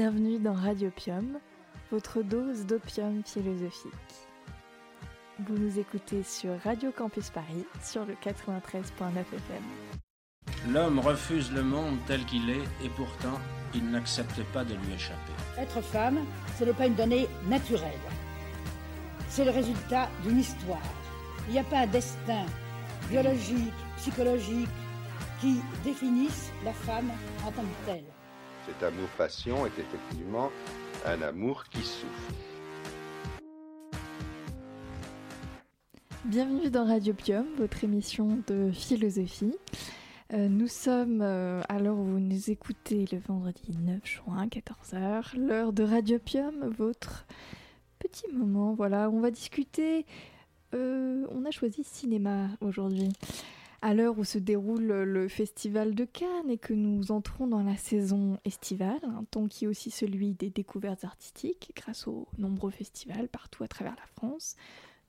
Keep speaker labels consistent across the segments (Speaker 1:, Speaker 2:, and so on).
Speaker 1: Bienvenue dans Radiopium, votre dose d'opium philosophique. Vous nous écoutez sur Radio Campus Paris sur le 93.9 FM.
Speaker 2: L'homme refuse le monde tel qu'il est et pourtant il n'accepte pas de lui échapper.
Speaker 3: Être femme, ce n'est pas une donnée naturelle. C'est le résultat d'une histoire. Il n'y a pas un destin biologique, psychologique qui définisse la femme en tant que telle.
Speaker 4: Cet amour-passion est effectivement un amour qui souffre.
Speaker 1: Bienvenue dans Radiopium, votre émission de philosophie. Euh, nous sommes, euh, alors vous nous écoutez le vendredi 9 juin, 14h, l'heure de Radiopium, votre petit moment. Voilà, on va discuter. Euh, on a choisi cinéma aujourd'hui. À l'heure où se déroule le festival de Cannes et que nous entrons dans la saison estivale, un temps qui est aussi celui des découvertes artistiques grâce aux nombreux festivals partout à travers la France,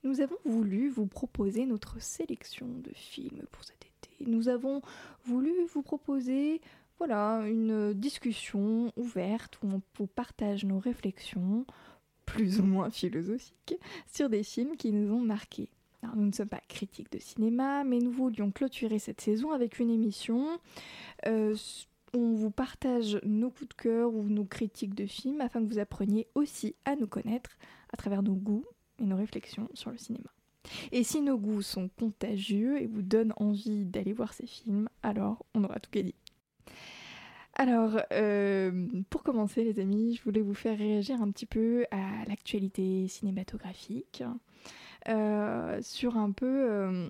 Speaker 1: nous avons voulu vous proposer notre sélection de films pour cet été. Nous avons voulu vous proposer voilà, une discussion ouverte où on vous partage nos réflexions, plus ou moins philosophiques, sur des films qui nous ont marqués. Nous ne sommes pas critiques de cinéma, mais nous voulions clôturer cette saison avec une émission. Euh, on vous partage nos coups de cœur ou nos critiques de films afin que vous appreniez aussi à nous connaître à travers nos goûts, et nos réflexions sur le cinéma. Et si nos goûts sont contagieux et vous donnent envie d'aller voir ces films, alors on aura tout gagné. Alors, euh, pour commencer les amis, je voulais vous faire réagir un petit peu à l'actualité cinématographique, sur un peu euh,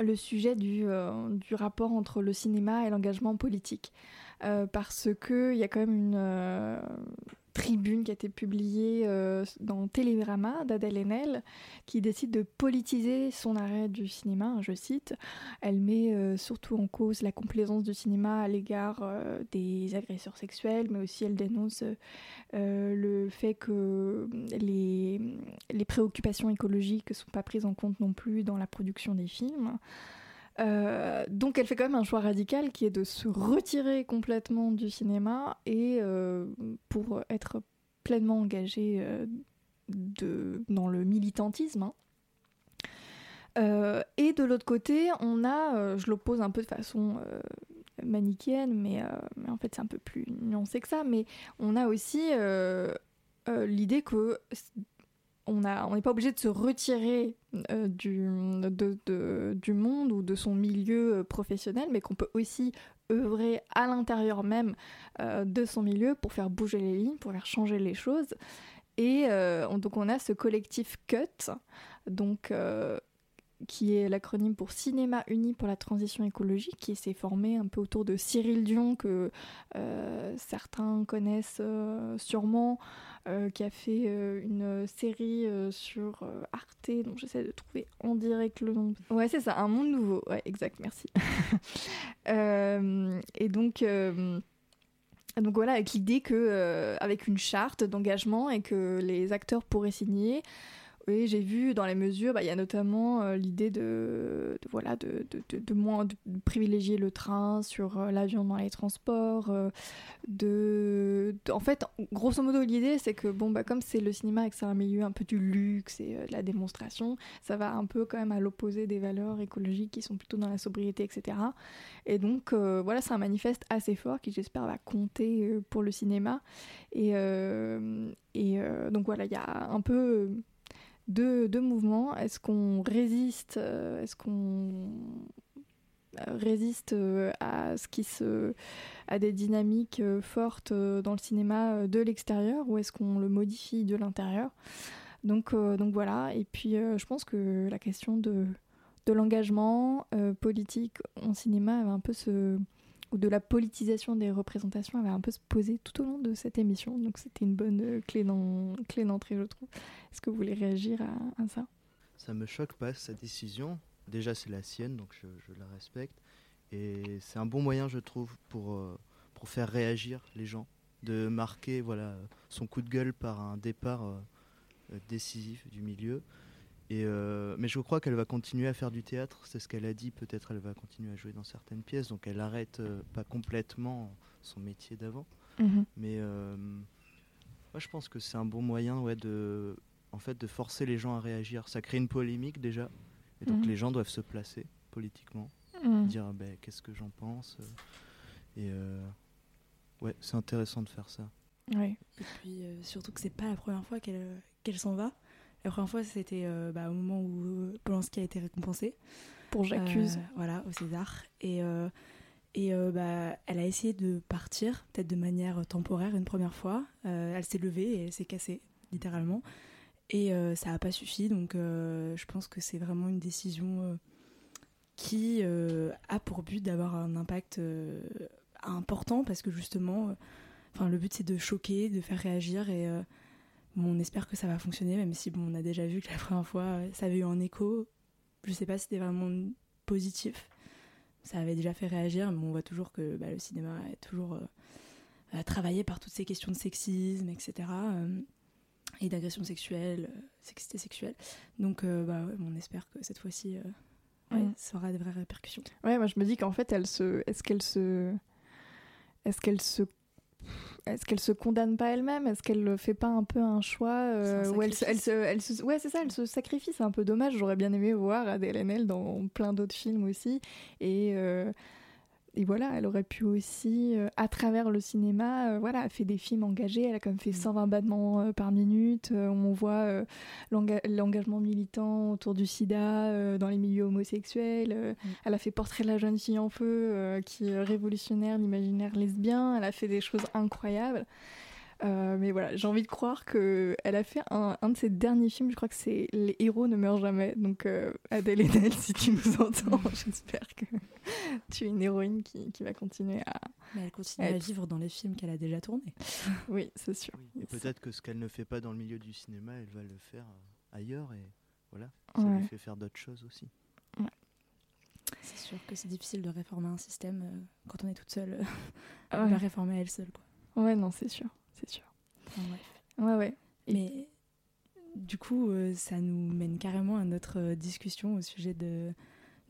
Speaker 1: le sujet du, du, rapport entre le cinéma et l'engagement politique. parce qu'il y a quand même une tribune qui a été publiée euh, dans Télérama d'Adèle Haenel, qui décide de politiser son arrêt du cinéma, je cite. Elle met euh, surtout en cause la complaisance du cinéma à l'égard euh, des agresseurs sexuels, mais aussi elle dénonce le fait que les, les préoccupations écologiques ne sont pas prises en compte non plus dans la production des films. Euh, donc elle fait quand même un choix radical qui est de se retirer complètement du cinéma et euh, pour être pleinement engagée euh, dans le militantisme. Hein. et de l'autre côté, on a, je l'oppose un peu de façon manichéenne, mais, en fait c'est un peu plus nuancé que ça, mais on a aussi l'idée que on n'est pas obligé de se retirer euh, du, monde ou de son milieu euh, professionnel, mais qu'on peut aussi œuvrer à l'intérieur même euh, de son milieu pour faire bouger les lignes, pour faire changer les choses. Et donc on a ce collectif CUT, donc qui est l'acronyme pour Cinéma Uni pour la transition écologique, qui s'est formé un peu autour de Cyril Dion, que euh, certains connaissent euh, sûrement, euh, qui a fait une série sur Arte, dont j'essaie de trouver en direct le nom. Ouais, c'est ça, Un Monde Nouveau. Ouais, exact, merci. et donc... donc voilà, avec l'idée que, avec une charte d'engagement et que les acteurs pourraient signer, oui, j'ai vu dans les mesures, bah, il y a notamment euh, l'idée de, voilà, de, de, de, moins privilégier le train sur euh, l'avion dans les transports. Euh, de, en fait, grosso modo, l'idée c'est que bon, bah, comme c'est le cinéma et que c'est un milieu un peu du luxe et de la démonstration, ça va un peu quand même à l'opposé des valeurs écologiques qui sont plutôt dans la sobriété, etc. Et donc voilà, c'est un manifeste assez fort qui j'espère va compter pour le cinéma. Et, et donc voilà, il y a un peu deux, mouvements. Est-ce qu'on résiste, euh, est-ce qu'on euh, résiste euh, à ce qui se à des dynamiques fortes dans le cinéma de l'extérieur ou est-ce qu'on le modifie de l'intérieur? Donc, donc voilà et puis je pense que la question de, de l'engagement politique en cinéma va un peu se ou de la politisation des représentations avait un peu se poser tout au long de cette émission. Donc c'était une bonne euh, clé d'entrée, je trouve. Est-ce que vous voulez réagir à, ça?
Speaker 5: Ça me choque pas, sa décision. Déjà, c'est la sienne, donc je, la respecte. Et c'est un bon moyen, je trouve, pour, euh, pour faire réagir les gens, de marquer voilà, son coup de gueule par un départ euh, décisif du milieu. Euh, mais je crois qu'elle va continuer à faire du théâtre, c'est ce qu'elle a dit, peut-être elle va continuer à jouer dans certaines pièces, donc elle arrête euh, pas complètement son métier d'avant.
Speaker 1: Mhm.
Speaker 5: Mais euh, moi, je pense que c'est un bon moyen ouais, de, en fait, de forcer les gens à réagir. Ça crée une polémique déjà. Et donc
Speaker 1: Mhm.
Speaker 5: les gens doivent se placer politiquement,
Speaker 1: Mhm.
Speaker 5: dire ah, ben, qu'est-ce que j'en pense. euh, Et euh, ouais, c'est intéressant de faire ça.
Speaker 1: Ouais.
Speaker 6: Et puis euh, surtout que c'est pas la première fois qu'elle qu'elle s'en va. La première fois, c'était euh, bah, au moment où Polanski a été récompensé.
Speaker 1: Pour J'accuse.
Speaker 6: Euh, voilà, au César. Et, euh, et bah, elle a essayé de partir, peut-être de manière temporaire une première fois. Elle s'est levée et elle s'est cassée, littéralement. Et ça n'a pas suffi. Donc je pense que c'est vraiment une décision qui a pour but d'avoir un impact important parce que justement, enfin, le but c'est de choquer, de faire réagir et euh, bon, on espère que ça va fonctionner, même si bon, on a déjà vu que la première fois ça avait eu un écho. Je sais pas si c'était vraiment positif. Ça avait déjà fait réagir, mais on voit toujours que bah, le cinéma est toujours euh, travaillé par toutes ces questions de sexisme, etc. euh, et d'agression sexuelle, euh, sexité sexuelle. Donc euh, bah, ouais, on espère que cette fois-ci, ouais,
Speaker 1: Mm.
Speaker 6: ça aura des vraies répercussions.
Speaker 1: Ouais, moi je me dis qu'en fait, elle se, est-ce qu'elle se, est-ce qu'elle se, est-ce qu'elle se condamne pas elle-même? Est-ce qu'elle fait pas un peu un choix euh,
Speaker 6: C'est un
Speaker 1: où elle se, elle se, elle se- ouais, c'est ça, elle se sacrifie. C'est un peu dommage. J'aurais bien aimé voir Adèle Haenel dans plein d'autres films aussi. Et euh, et voilà, elle aurait pu aussi, euh, à travers le cinéma, euh, voilà, fait des films engagés. Elle a quand même fait
Speaker 6: Mm.
Speaker 1: 120 battements euh, par minute. Euh, on voit l'enga- l'engagement militant autour du sida dans les milieux homosexuels.
Speaker 6: Mm.
Speaker 1: Elle a fait Portrait de la jeune fille en feu, qui est révolutionnaire l'imaginaire lesbien. Elle a fait des choses incroyables. Euh, mais voilà, j'ai envie de croire que elle a fait un, un de ses derniers films. Je crois que c'est Les héros ne meurent jamais. Donc euh, Adèle Haenel, si tu nous entends, j'espère que tu es une héroïne qui, qui va continuer à.
Speaker 6: Mais elle continue à
Speaker 1: Être.
Speaker 6: vivre dans les films qu'elle a déjà tournés.
Speaker 1: Oui, c'est sûr.
Speaker 5: Et peut-être que ce qu'elle ne fait pas dans le milieu du cinéma, elle va le faire euh, ailleurs et voilà, ça
Speaker 1: Ouais.
Speaker 5: lui fait faire d'autres choses aussi.
Speaker 6: C'est sûr que c'est difficile de réformer un système euh, quand on est toute seule.
Speaker 1: Ouais.
Speaker 6: Elle va réformer à elle seule, quoi.
Speaker 1: Ouais, non, c'est sûr, c'est sûr.
Speaker 6: Enfin, bref.
Speaker 1: Ouais, ouais. Et-
Speaker 6: Mais du coup, euh, ça nous mène carrément à notre euh, discussion au sujet de,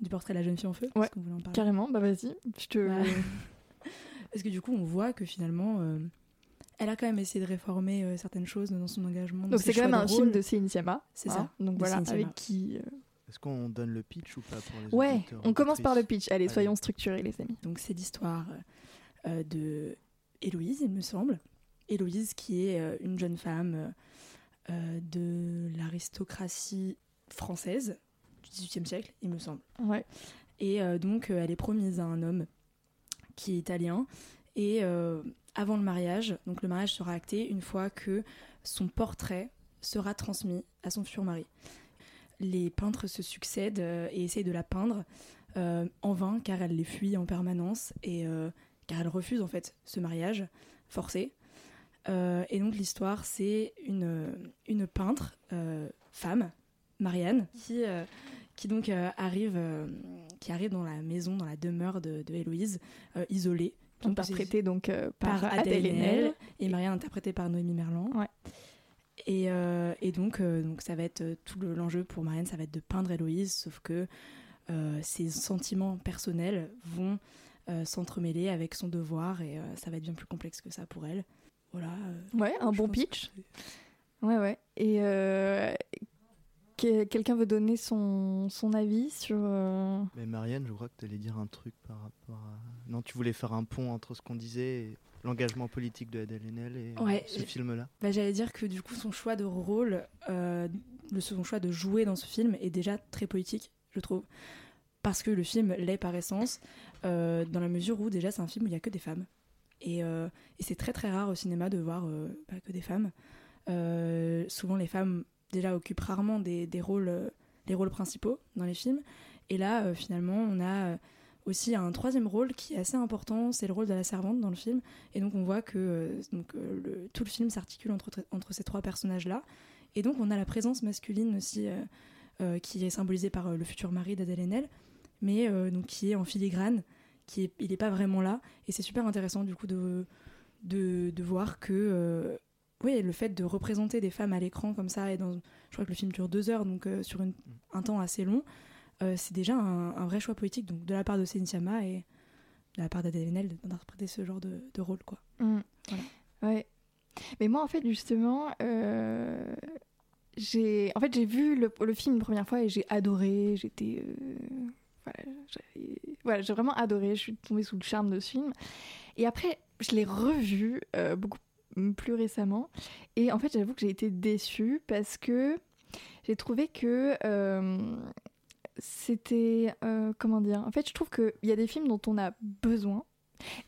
Speaker 6: du portrait de la jeune fille en feu.
Speaker 1: Ouais,
Speaker 6: Est-ce qu'on voulait en parler
Speaker 1: Carrément, bah vas-y, je te.
Speaker 6: Bah, Parce que du coup, on voit que finalement, euh, elle a quand même essayé de réformer euh, certaines choses dans son engagement.
Speaker 1: Donc c'est quand même un film de Céline Sciamma.
Speaker 6: C'est
Speaker 1: hein.
Speaker 6: ça,
Speaker 1: Donc
Speaker 6: de
Speaker 1: voilà, avec qui. euh,
Speaker 5: Est-ce qu'on donne le pitch ou pas pour les
Speaker 1: Ouais, on commence par le pitch. Allez,
Speaker 5: Allez.
Speaker 1: soyons structurés, les amis.
Speaker 6: Donc c'est l'histoire euh, de Héloïse, il me semble. Héloïse qui est euh, une jeune femme euh, euh, de l'aristocratie française du XVIIIe siècle, il me semble.
Speaker 1: Ouais.
Speaker 6: Et donc elle est promise à un homme qui est italien. Et avant le mariage, donc le mariage sera acté une fois que son portrait sera transmis à son futur mari. Les peintres se succèdent et essayent de la peindre euh, en vain car elle les fuit en permanence et euh, car elle refuse en fait ce mariage forcé. Euh, et donc l'histoire c'est une, une peintre euh, femme, Marianne, qui, euh, qui donc euh, arrive, euh, qui arrive dans la maison, dans la demeure de, de Héloïse, euh, isolée. Donc,
Speaker 1: Interprété donc euh, par,
Speaker 6: par
Speaker 1: Adèle Haenel.
Speaker 6: et Marianne interprétée par Noémie Merlan.
Speaker 1: Ouais.
Speaker 6: Et, euh, et donc, euh, donc ça va être euh, tout le- l'enjeu pour Marianne, ça va être de peindre Héloïse, sauf que euh, ses sentiments personnels vont euh, s'entremêler avec son devoir et euh, ça va être bien plus complexe que ça pour elle. Voilà. euh,
Speaker 1: Ouais, un bon pitch. Ouais, ouais. Et euh, que- quelqu'un veut donner son, son avis sur. euh,
Speaker 5: Mais Marianne, je crois que tu allais dire un truc par rapport à. Non, tu voulais faire un pont entre ce qu'on disait et l'engagement politique de Adèle Haenel et
Speaker 6: Ouais,
Speaker 5: ce film-là.
Speaker 6: Bah, J'allais dire que du coup, son choix de rôle, euh, le, son choix de jouer dans ce film est déjà très politique, je trouve. Parce que le film l'est par essence, euh, dans la mesure où déjà c'est un film où il n'y a que des femmes. Et, euh, et c'est très très rare au cinéma de voir euh, bah, que des femmes. Euh, souvent les femmes déjà occupent rarement des, des rôles, les rôles principaux dans les films. Et là, finalement, on a aussi un troisième rôle qui est assez important, c'est le rôle de la servante dans le film. Et donc on voit que donc, tout le film s'articule entre, entre ces trois personnages-là. Et donc on a la présence masculine aussi qui est symbolisée par le futur mari d'Adèle Haenel, mais donc qui est en filigrane, qui est, il n'est pas vraiment là. Et c'est super intéressant du coup de, de, de voir que euh, oui, le fait de représenter des femmes à l'écran comme ça, et dans, je crois que le film dure deux heures, donc euh, sur une- un temps assez long, euh, c'est déjà un, un vrai choix politique donc de la part de Céline Sciamma et de la part d'Adèle Haenel d'interpréter ce genre de, de rôle. quoi.
Speaker 1: mm. Ouais. Mais moi, en fait, justement, j'ai en fait, j'ai vu le, le film une première fois et j'ai adoré. J'étais. Voilà, j'ai vraiment adoré. Je suis tombée sous le charme de ce film. Et après, je l'ai revu euh, beaucoup plus récemment. Et en fait, j'avoue que j'ai été déçue parce que j'ai trouvé que. euh, c'était. euh, comment dire? En fait, je trouve qu'il y a des films dont on a besoin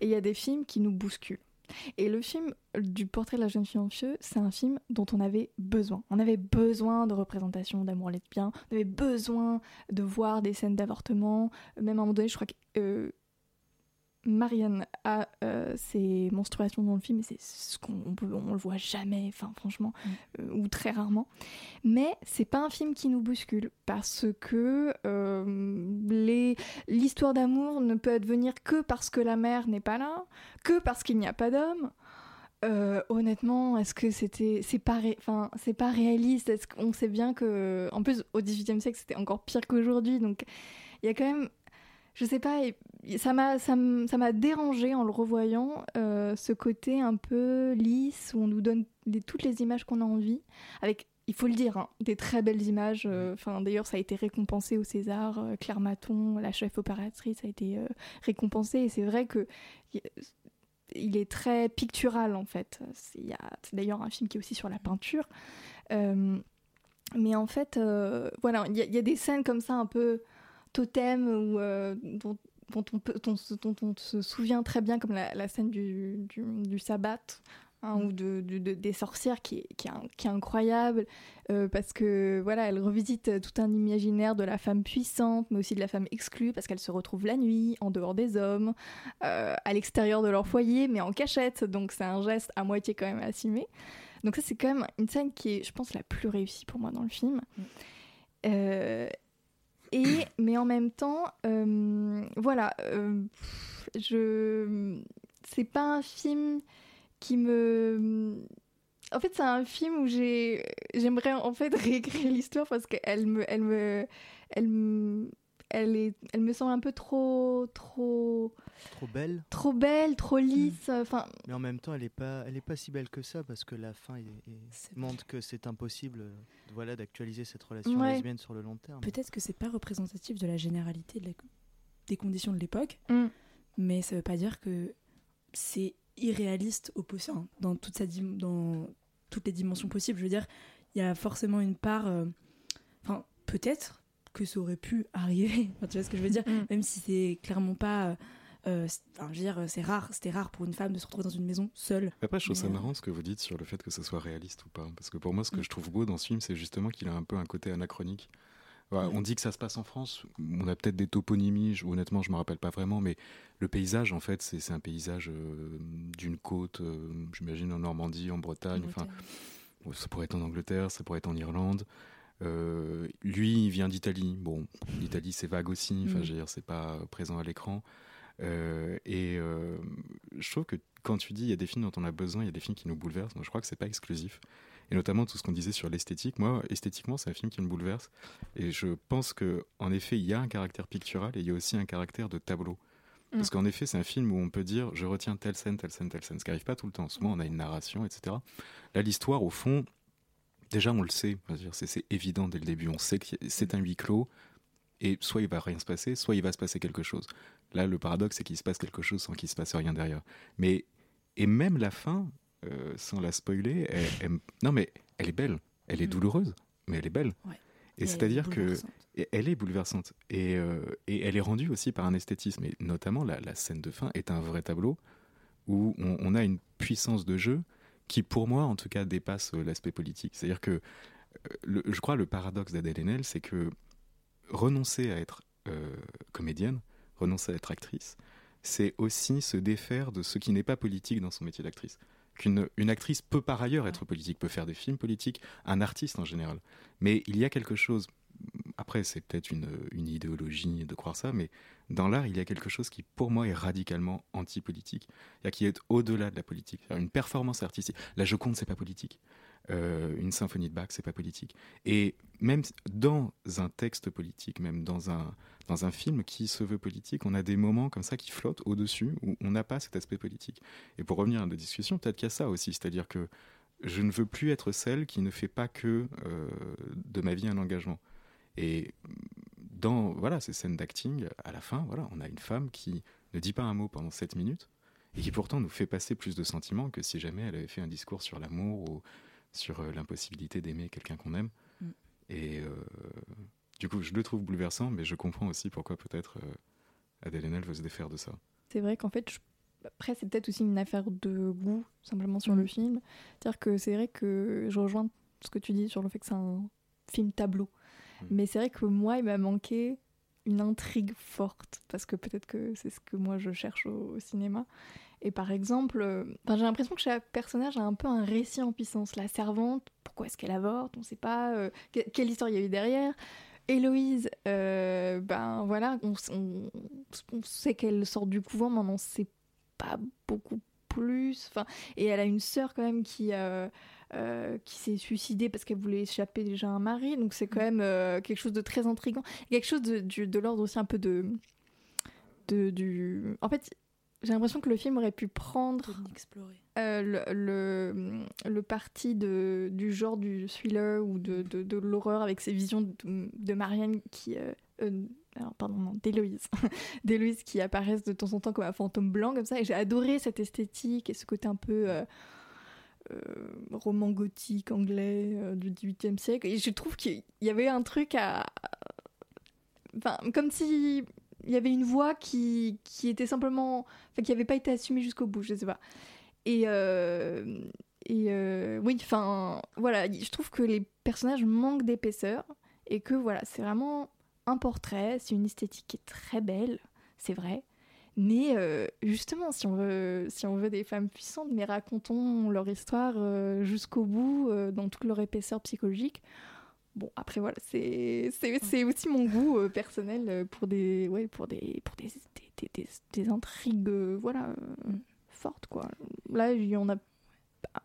Speaker 1: et il y a des films qui nous bousculent. Et le film du portrait de la jeune fille en c'est un film dont on avait besoin. On avait besoin de représentation d'amour lesbien, on avait besoin de voir des scènes d'avortement. Même à un moment donné, je crois que euh, Marianne a euh, ses menstruations dans le film, et c'est ce qu'on on peut- on le voit jamais, enfin franchement, euh, ou très rarement. Mais c'est pas un film qui nous bouscule parce que euh, l'histoire d'amour ne peut advenir que parce que la mère n'est pas là, que parce qu'il n'y a pas d'homme. Euh, honnêtement, est-ce que c'était c'est pas ré- enfin c'est pas réaliste? Est-ce qu'on sait bien que en plus au XVIIIe siècle c'était encore pire qu'aujourd'hui donc il y a quand même je sais pas ça m'a ça m'a dérangé en le revoyant euh, ce côté un peu lisse où on nous donne les- toutes les images qu'on a envie avec il faut le dire, hein, des très belles images. euh, Enfin, d'ailleurs, ça a été récompensé au César. euh, Claire Maton, la chef opératrice, a été récompensée. Et c'est vrai que y- il est très pictural en fait. C'est il y a- d'ailleurs un film qui est aussi sur la peinture. Mais en fait, voilà, il y, a- il y a des scènes comme ça un peu totem euh, dont, dont on peut, dont, se- dont on se souvient très bien, comme la, la scène du, du, du sabbat. hein, ou de, de- de- des sorcières qui est, qui est, un- qui est incroyable euh, parce que voilà elle revisite tout un imaginaire de la femme puissante mais aussi de la femme exclue parce qu'elle se retrouve la nuit en dehors des hommes euh, à l'extérieur de leur foyer mais en cachette. Donc c'est un geste à moitié quand même assumé. Donc ça c'est quand même une scène qui est je pense la plus réussie pour moi dans le film. Euh, et mais en même temps euh, voilà euh, je c'est pas un film qui me en fait c'est un film où j'ai j'aimerais en fait réécrire l'histoire parce qu'elle me elle me elle me elle est elle me semble un peu trop trop
Speaker 5: Trop belle,
Speaker 1: trop belle trop lisse enfin
Speaker 5: mais en même temps, elle est pas, elle est pas si belle que ça parce que la fin est- est-
Speaker 6: C'est-
Speaker 5: montre que c'est impossible, euh, voilà, d'actualiser cette relation
Speaker 1: Ouais.
Speaker 5: lesbienne sur le long terme.
Speaker 6: Peut-être que c'est pas représentatif de la généralité de la- des conditions de l'époque,
Speaker 1: Mm.
Speaker 6: mais ça veut pas dire que c'est irréaliste au possible hein, dans toute sa dim- dans toutes les dimensions possibles. Je veux dire, il y a forcément une part, euh, enfin peut-être que ça aurait pu arriver. Tu vois ce que je veux dire?
Speaker 1: Mm.
Speaker 6: Même si c'est clairement pas, euh, euh, enfin, je veux dire, c'est rare. C'était rare pour une femme de se retrouver dans une maison seule.
Speaker 7: Après, je trouve ça
Speaker 6: euh,
Speaker 7: marrant ce que vous dites sur le fait que ça soit réaliste ou pas. Parce que pour moi, ce que
Speaker 6: Mm.
Speaker 7: je trouve beau dans ce film, c'est justement qu'il a un peu un côté anachronique. Voilà,
Speaker 6: Ouais.
Speaker 7: On dit que ça se passe en France. On a peut-être des toponymies. je- honnêtement, je me rappelle pas vraiment. Mais le paysage, en fait, c'est un paysage euh, d'une côte, euh, j'imagine en Normandie, en Bretagne. Enfin, Bon, ça pourrait être en Angleterre, ça pourrait être en Irlande. Euh, lui, il vient d'Italie. Bon, l'Italie, c'est vague aussi. Enfin,
Speaker 6: Mm.
Speaker 7: je veux dire, c'est pas présent à l'écran. Euh, et euh, je trouve que quand tu dis il y a des films dont on a besoin, il y a des films qui nous bouleversent. Donc, je crois que c'est pas exclusif. Et notamment tout ce qu'on disait sur l'esthétique. Moi, esthétiquement, c'est un film qui me bouleverse. Et je pense que, en effet, il y a un caractère pictural et il y a aussi un caractère de tableau. Parce qu'en effet, c'est un film où on peut dire je retiens telle scène, telle scène, telle scène. Ce qui n'arrive pas tout le temps. Souvent, on a une narration, etc. Là, l'histoire, au fond, déjà, on le sait. C'est évident dès le début. On sait que c'est un huis clos. Et soit il va rien se passer, soit il va se passer quelque chose. Là, le paradoxe, c'est qu'il se passe quelque chose sans qu'il se passe rien derrière. Mais et même la fin, euh, sans la spoiler, elle- elle- non mais elle est belle. Elle est
Speaker 6: Mm.
Speaker 7: douloureuse, mais elle est belle.
Speaker 6: Ouais.
Speaker 7: Et c'est-à-dire que elle est bouleversante. Et, euh, et elle est rendue aussi par un esthétisme. Et notamment, la, la scène de fin est un vrai tableau où on, on a une puissance de jeu qui, pour moi, en tout cas, dépasse euh, l'aspect politique. C'est-à-dire que, le- je crois, le paradoxe d'Adèle Haenel, c'est que renoncer à être euh, comédienne, renoncer à être actrice, c'est aussi se défaire de ce qui n'est pas politique dans son métier d'actrice. Qu'une une actrice peut par ailleurs être politique, peut faire des films politiques, un artiste en général. Mais il y a quelque chose, après c'est peut-être une, une idéologie de croire ça, mais dans l'art il y a quelque chose qui pour moi est radicalement anti-politique, qui est au-delà de la politique. Une performance artistique. La Joconde c'est pas politique. Euh, une symphonie de Bach, c'est pas politique. Et même dans un texte politique, même dans un, dans un film qui se veut politique, on a des moments comme ça qui flottent au-dessus où on n'a pas cet aspect politique. Et pour revenir à nos discussions, peut-être qu'il y a ça aussi, c'est-à-dire que je ne veux plus être celle qui ne fait pas que euh, de ma vie un engagement. Et dans voilà ces scènes d'acting, à la fin, voilà, on a une femme qui ne dit pas un mot pendant 7 minutes et qui pourtant nous fait passer plus de sentiments que si jamais elle avait fait un discours sur l'amour ou sur euh, l'impossibilité d'aimer quelqu'un qu'on aime. Mm. Et euh, du coup, je le trouve bouleversant, mais je comprends aussi pourquoi peut-être euh, Adèle Haenel veut se défaire de ça.
Speaker 1: C'est vrai qu'en fait, après, c'est peut-être aussi une affaire de goût, simplement sur le mm. film. C'est-à-dire que c'est vrai que je rejoins ce que tu dis sur le fait que c'est un film tableau. Mm. Mais c'est vrai que moi, il m'a manqué une intrigue forte, parce que peut-être que c'est ce que moi je cherche au cinéma. Et par exemple, euh, j'ai l'impression que chaque personnage a un peu un récit en puissance. La servante, pourquoi est-ce qu'elle avorte On ne sait pas. Euh, quelle histoire il y a eu derrière Héloïse, euh, ben voilà, on, sait qu'elle sort du couvent, mais on n'en sait pas beaucoup plus. Enfin, et elle a une sœur quand même qui, qui s'est suicidée parce qu'elle voulait échapper déjà à un mari. Donc c'est quand même quelque chose de très intrigant. Quelque chose de, de l'ordre aussi un peu de, de, du... En fait, j'ai l'impression que le film aurait pu prendre euh, le, le, le, parti de, du genre du thriller ou de, de, de l'horreur avec ses visions de, Marianne qui. Euh, euh, alors, pardon, non, d'Héloïse. d'Héloïse qui apparaissent de temps en temps comme un fantôme blanc, comme ça. Et j'ai adoré cette esthétique et ce côté un peu. roman gothique anglais du XVIIIe siècle. Et je trouve qu'il y avait un truc à. Enfin, comme si il y avait une voix qui, qui était simplement. Enfin, qui n'avait pas été assumée jusqu'au bout, je sais pas. Et. Euh, et euh, oui, enfin, voilà, je trouve que les personnages manquent d'épaisseur et que voilà, c'est vraiment un portrait, c'est une esthétique qui est très belle, c'est vrai. Mais euh, justement, si on, veut, si on veut des femmes puissantes, mais racontons leur histoire jusqu'au bout, dans toute leur épaisseur psychologique. Bon, après voilà, c'est aussi mon goût euh, personnel euh, pour des ouais, pour des pour des, des, des, intrigues euh, voilà fortes quoi. Là, il y en a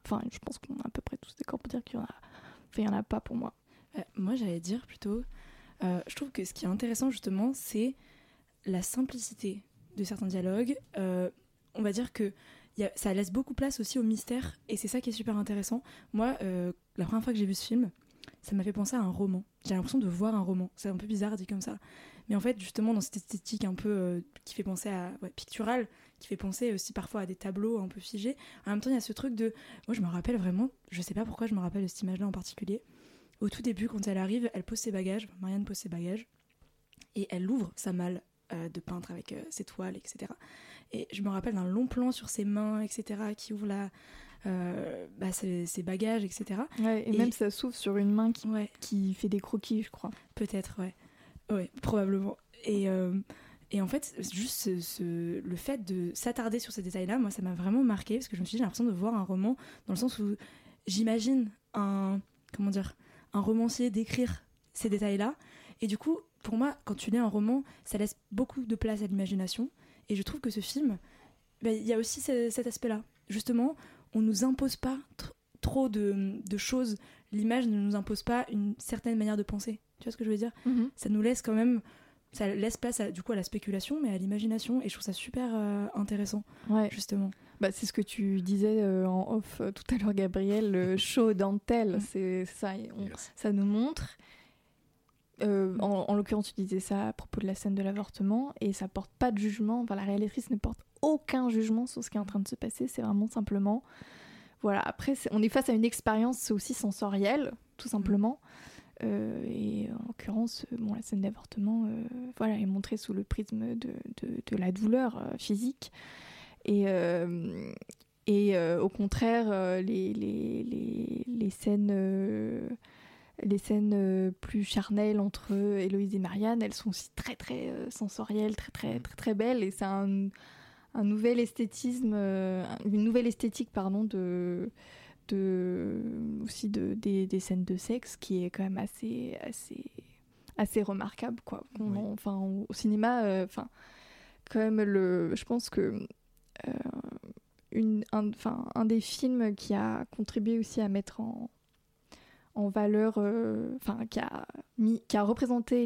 Speaker 1: enfin, je pense qu'on a à peu près tous d'accord pour dire qu'il y en a enfin, il y en a pas pour moi.
Speaker 6: moi, j'allais dire plutôt je trouve que ce qui est intéressant justement, c'est la simplicité de certains dialogues. on va dire que y a, ça laisse beaucoup place aussi au mystère et c'est ça qui est super intéressant. Moi, la première fois que j'ai vu ce film, ça m'a fait penser à un roman. J'ai l'impression de voir un roman. C'est un peu bizarre dit comme ça. Mais en fait, justement, dans cette esthétique un peu euh, qui fait penser à ouais, picturale, qui fait penser aussi parfois à des tableaux un peu figés. En même temps, il y a ce truc de. Moi, je me rappelle vraiment, je sais pas pourquoi je me rappelle de cette image-là en particulier. Au tout début, quand elle arrive, elle pose ses bagages, Marianne pose ses bagages, et elle ouvre sa malle euh, de peintre avec euh, ses toiles, etc. Et je me rappelle d'un long plan sur ses mains, etc., qui ouvre la, euh, bah, ses, bagages, etc.
Speaker 1: et, même ça s'ouvre sur une main qui, qui fait des croquis, je crois.
Speaker 6: Peut-être, ouais. Ouais, probablement. Et, euh, et en fait, juste ce, le fait de s'attarder sur ces détails-là, moi, ça m'a vraiment marqué parce que je me suis dit, j'ai l'impression de voir un roman dans le sens où j'imagine un, comment dire, un romancier décrire ces détails-là. Et du coup, pour moi, quand tu lis un roman, ça laisse beaucoup de place à l'imagination. Et je trouve que ce film, bah, il y a aussi cet aspect-là. Justement, on nous impose pas trop de, choses. L'image ne nous impose pas une certaine manière de penser. Tu vois ce que je veux dire? Mhm. Ça nous laisse quand même ça laisse place à, du coup à la spéculation mais à l'imagination et je trouve ça super euh, intéressant
Speaker 1: ouais.
Speaker 6: justement
Speaker 1: bah, c'est ce que tu disais euh, en off euh, tout à l'heure Gabriel le show dentelle c'est ça ça nous montre en, en l'occurrence tu disais ça à propos de la scène de l'avortement et ça porte pas de jugement enfin la réalisatrice ne porte aucun jugement sur ce qui est en train de se passer. C'est vraiment simplement. Voilà, après, on est face à une expérience aussi sensorielle, tout simplement. Euh, et en l'occurrence, bon, la scène d'avortement euh, voilà, est montrée sous le prisme de, de, la douleur euh, physique. Et, et au contraire, les, les, les, les, scènes les scènes plus charnelles entre Héloïse et Marianne, elles sont aussi très très sensorielles, très très très très belles. Et c'est un, un nouvel esthétisme, euh, une nouvelle esthétique pardon de de aussi de des, des, scènes de sexe qui est quand même assez assez assez remarquable quoi. enfin au cinéma, euh, enfin quand même le, je pense que euh, une, un, un des films qui a contribué aussi à mettre en, en valeur, euh, enfin qui a mis, qui a représenté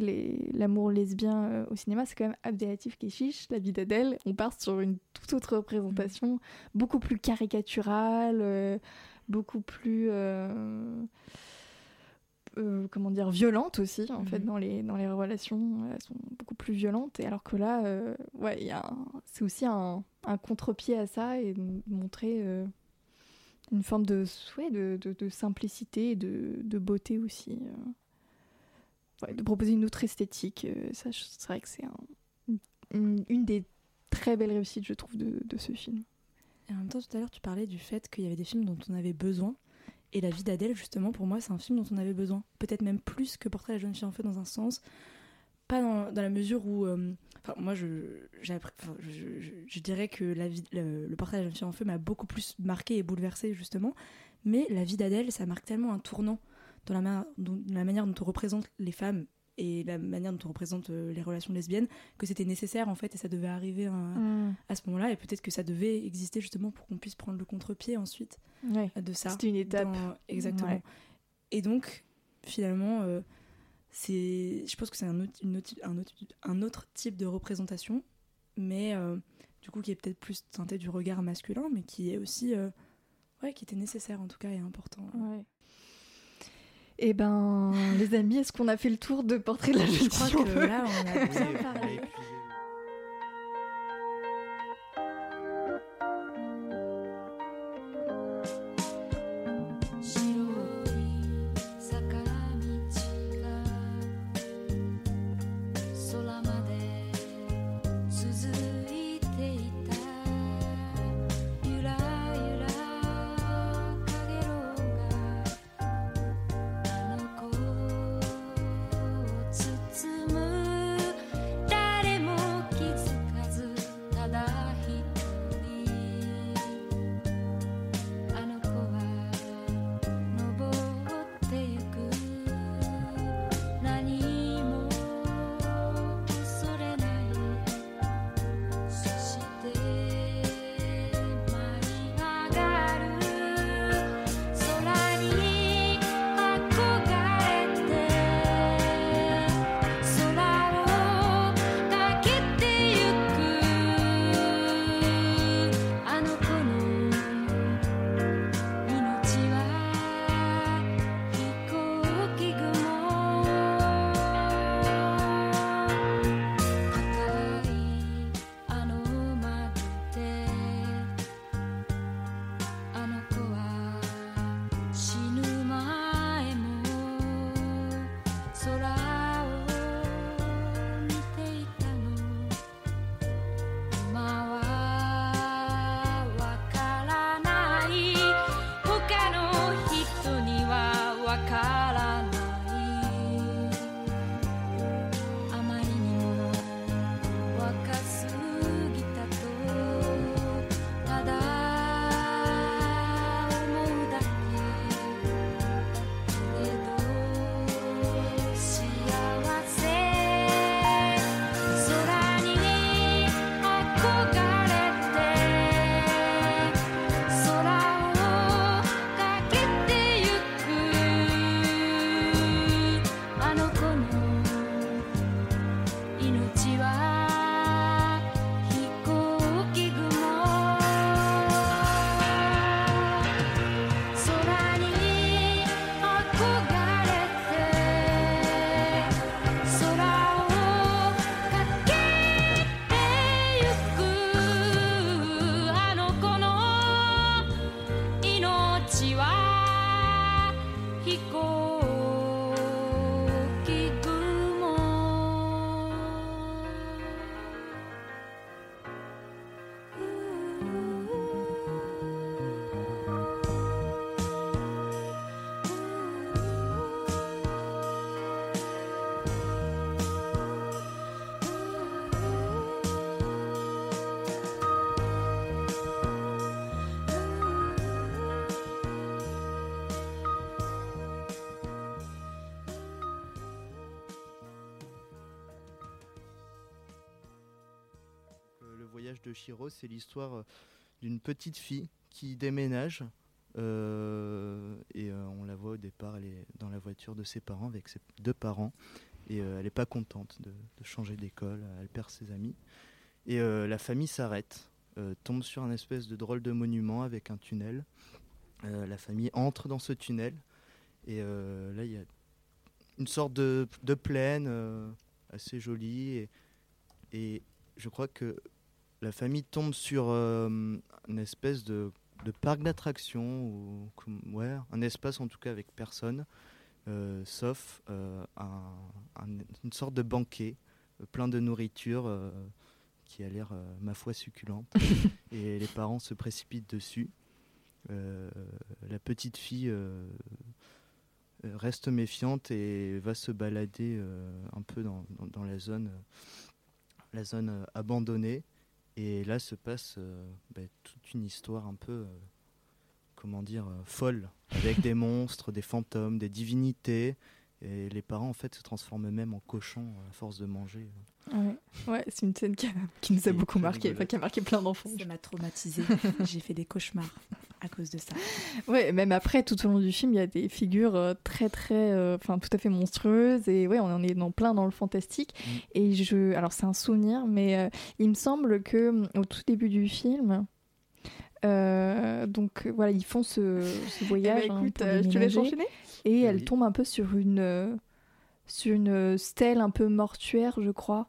Speaker 1: l'amour lesbien euh, au cinéma, c'est quand même Abdelatif Kechiche, La vie d'Adèle. On part sur une toute autre représentation, beaucoup plus caricaturale, euh, beaucoup plus comment dire violente aussi en fait
Speaker 8: Mhm.
Speaker 1: dans les dans les relations elles sont beaucoup plus violentes et alors que là ouais il y a un- c'est aussi un, un contre-pied à ça et montrer une forme de ouais, de, de, simplicité et de, de beauté aussi euh. De proposer une autre esthétique euh, ça c'est vrai que c'est un- une, une des très belles réussites je trouve de, de ce film
Speaker 8: Et en même temps, tout à l'heure, tu parlais du fait qu'il y avait des films dont on avait besoin. Et La vie d'Adèle, justement, pour moi, c'est un film dont on avait besoin. Peut-être même plus que Portrait de la jeune fille en feu, dans un sens. Pas dans, dans la mesure où. euh, Enfin, moi, je, appris- je, je- je- je dirais que la vie, le, le Portrait de la en feu m'a beaucoup plus marqué et bouleversé, justement. Mais La vie d'Adèle, ça marque tellement un tournant dans la, ma- dont- la manière dont on représente les femmes et la manière dont on représente euh, les relations lesbiennes que c'était nécessaire, en fait, et ça devait arriver à, à ce moment-là, et peut-être que ça devait exister justement pour qu'on puisse prendre le contre-pied ensuite
Speaker 1: ouais
Speaker 8: de ça.
Speaker 1: c'était une étape
Speaker 8: Dans- Exactement.
Speaker 1: Ouais.
Speaker 8: Et donc, finalement, euh, c'est, je pense que c'est un autre, une autre- un, autre, un autre type de représentation, mais euh, du coup qui est peut-être plus teinté du regard masculin, mais qui est aussi, euh, ouais, qui était nécessaire en tout cas et important.
Speaker 1: Ouais. Eh ben, les amis, est-ce qu'on a fait le tour de Portrait de la
Speaker 8: Je
Speaker 1: jeune
Speaker 8: crois
Speaker 1: fille en
Speaker 8: que là, on a bien parlé.
Speaker 5: De Shiro, c'est l'histoire euh, d'une petite fille qui déménage Euh, et euh, on la voit au départ, elle est dans la voiture de ses parents avec ses deux parents. Et elle n'est pas contente de, changer d'école, elle perd ses amis. Et la famille s'arrête, tombe sur un espèce de drôle de monument avec un tunnel. La famille entre dans ce tunnel. Et là, il y a une sorte de, de plaine assez jolie. Et je crois que la famille tombe sur euh, une espèce de, de parc d'attractions, ou ouais, un espace en tout cas avec personne, euh, sauf euh, un- un- une sorte de banquet plein de nourriture qui a l'air, ma foi, succulente. et les parents se précipitent dessus. La petite fille reste méfiante et va se balader un peu dans, dans- dans la zone, la zone abandonnée. Et là se passe euh, bah, toute une histoire un peu, euh, comment dire, euh, folle, avec des monstres, des fantômes, des divinités. Et les parents en fait se transforment même en cochons à force de manger.
Speaker 1: Ouais, ouais c'est une scène qui, a- qui nous a beaucoup marqué, enfin, qui a marqué plein d'enfants.
Speaker 6: Ça m'a traumatisée. J'ai fait des cauchemars à cause de ça.
Speaker 1: Ouais, même après, tout au long du film, il y a des figures euh, très, très, euh, enfin, tout à fait monstrueuses. Et ouais, on en est dans plein dans le fantastique.
Speaker 5: Mm.
Speaker 1: Et je, alors c'est un souvenir, mais euh, il me semble que au tout début du film, euh, donc voilà, ils font ce, ce voyage. hein, pour déménager. Et elle tombe un peu sur une, sur une stèle un peu mortuaire, je crois.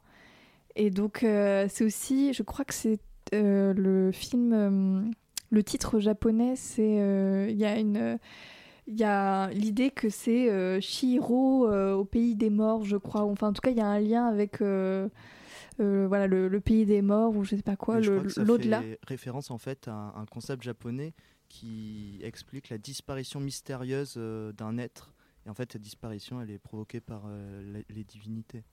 Speaker 1: Et donc, euh, c'est aussi, je crois que c'est euh, le film, euh, le titre japonais, c'est. euh, Il y a une. Il y a l'idée que c'est euh, Shihiro euh, au pays des morts, je crois. Enfin, en tout cas, il y a un lien avec euh, euh, voilà, le, le pays des morts ou je sais pas quoi, l'au-delà.
Speaker 5: référence en fait à un, concept japonais qui explique la disparition mystérieuse d'un être. Et en fait, cette disparition, elle est provoquée par les, les divinités.